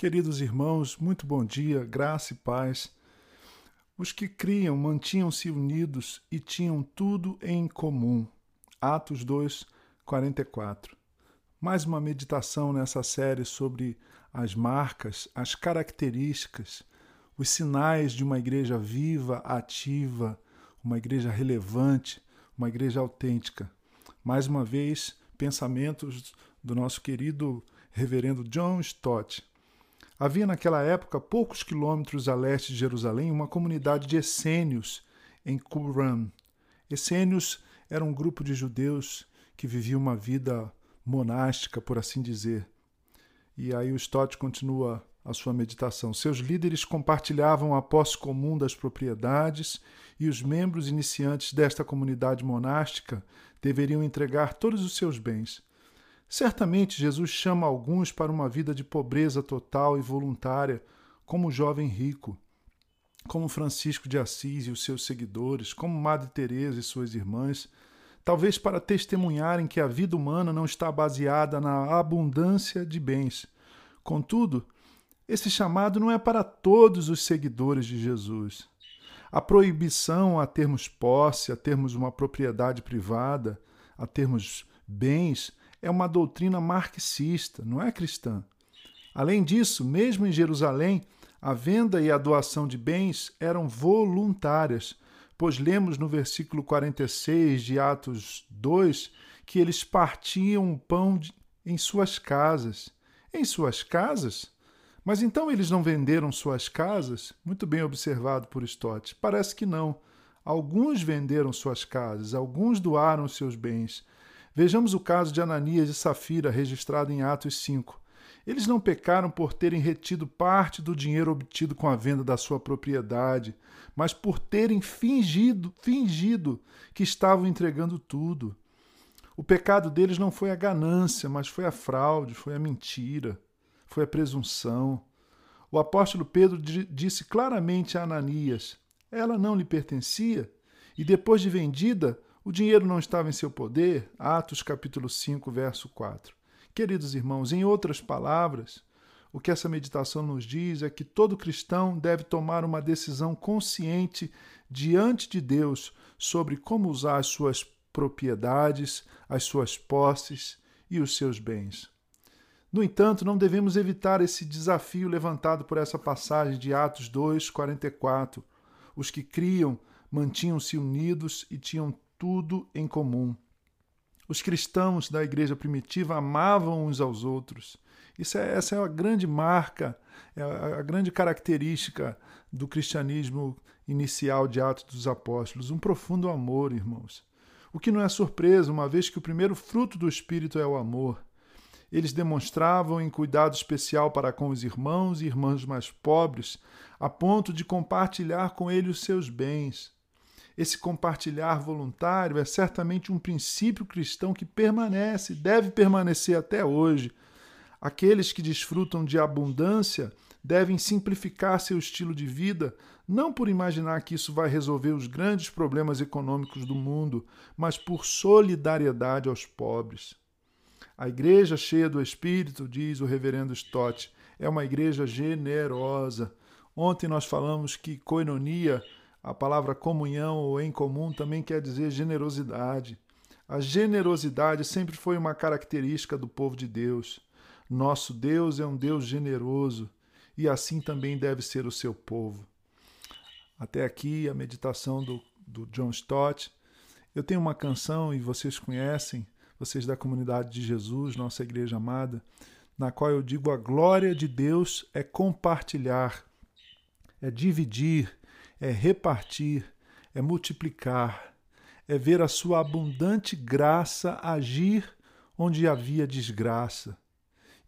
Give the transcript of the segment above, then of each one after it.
Queridos irmãos, muito bom dia, graça e paz. Os que criam mantinham-se unidos e tinham tudo em comum. Atos 2, 44. Mais uma meditação nessa série sobre as marcas, as características, os sinais de uma igreja viva, ativa, uma igreja relevante, uma igreja autêntica. Mais uma vez, pensamentos do nosso querido reverendo John Stott. Havia naquela época, poucos quilômetros a leste de Jerusalém, uma comunidade de essênios em Qumran. Essênios era um grupo de judeus que viviam uma vida monástica, por assim dizer. E aí o Stott continua a sua meditação. Seus líderes compartilhavam a posse comum das propriedades e os membros iniciantes desta comunidade monástica deveriam entregar todos os seus bens. Certamente Jesus chama alguns para uma vida de pobreza total e voluntária, como o jovem rico, como Francisco de Assis e os seus seguidores, como Madre Teresa e suas irmãs, talvez para testemunharem que a vida humana não está baseada na abundância de bens. Contudo, esse chamado não é para todos os seguidores de Jesus. A proibição a termos posse, a termos uma propriedade privada, a termos bens, é uma doutrina marxista, não é cristã. Além disso, mesmo em Jerusalém, a venda e a doação de bens eram voluntárias, pois lemos no versículo 46 de Atos 2 que eles partiam o pão de, em suas casas. Em suas casas? Mas então eles não venderam suas casas? Muito bem observado por Stott. Parece que não. Alguns venderam suas casas, alguns doaram seus bens, Vejamos o caso de Ananias e Safira, registrado em Atos 5. Eles não pecaram por terem retido parte do dinheiro obtido com a venda da sua propriedade, mas por terem fingido, fingido que estavam entregando tudo. O pecado deles não foi a ganância, mas foi a fraude, foi a mentira, foi a presunção. O apóstolo Pedro disse claramente a Ananias: ela não lhe pertencia, e depois de vendida, o dinheiro não estava em seu poder? Atos capítulo 5, verso 4. Queridos irmãos, em outras palavras, o que essa meditação nos diz é que todo cristão deve tomar uma decisão consciente diante de Deus sobre como usar as suas propriedades, as suas posses e os seus bens. No entanto, não devemos evitar esse desafio levantado por essa passagem de Atos 2, 44. Os que criam mantinham-se unidos e tinham tudo em comum. Os cristãos da igreja primitiva amavam uns aos outros. Isso é, essa é a grande marca, é a, a grande característica do cristianismo inicial de Atos dos Apóstolos, um profundo amor, irmãos. O que não é surpresa, uma vez que o primeiro fruto do Espírito é o amor. Eles demonstravam em cuidado especial para com os irmãos e irmãs mais pobres, a ponto de compartilhar com eles os seus bens. Esse compartilhar voluntário é certamente um princípio cristão que permanece, deve permanecer até hoje. Aqueles que desfrutam de abundância devem simplificar seu estilo de vida, não por imaginar que isso vai resolver os grandes problemas econômicos do mundo, mas por solidariedade aos pobres. A igreja cheia do Espírito, diz o reverendo Stott, é uma igreja generosa. Ontem nós falamos que coinonia a palavra comunhão ou em comum também quer dizer generosidade. A generosidade sempre foi uma característica do povo de Deus. Nosso Deus é um Deus generoso e assim também deve ser o seu povo. Até aqui a meditação do, do John Stott. Eu tenho uma canção, e vocês conhecem, vocês da comunidade de Jesus, nossa igreja amada, na qual eu digo: a glória de Deus é compartilhar, é dividir, é repartir, é multiplicar, é ver a sua abundante graça agir onde havia desgraça.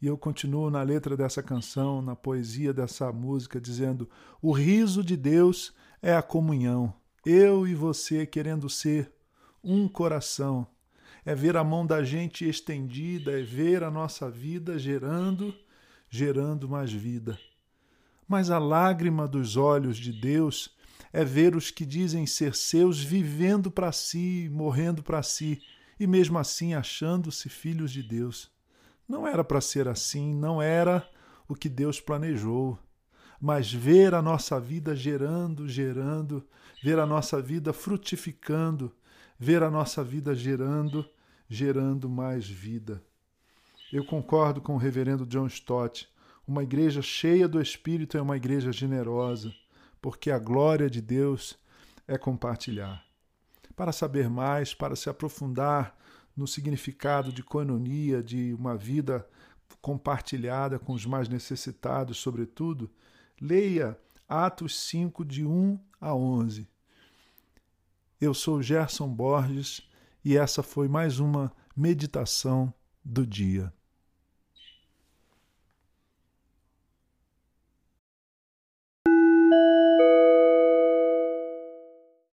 E eu continuo na letra dessa canção, na poesia dessa música, dizendo: o riso de Deus é a comunhão. Eu e você querendo ser um coração. É ver a mão da gente estendida, é ver a nossa vida gerando, gerando mais vida. Mas a lágrima dos olhos de Deus é ver os que dizem ser seus vivendo para si, morrendo para si, e mesmo assim achando-se filhos de Deus. Não era para ser assim, não era o que Deus planejou, mas ver a nossa vida gerando, gerando, ver a nossa vida frutificando, ver a nossa vida gerando, gerando mais vida. Eu concordo com o reverendo John Stott. Uma igreja cheia do Espírito é uma igreja generosa, porque a glória de Deus é compartilhar. Para saber mais, para se aprofundar no significado de coinonia, de uma vida compartilhada com os mais necessitados, sobretudo, leia Atos 5, de 1 a 11. Eu sou Gerson Borges e essa foi mais uma meditação do dia.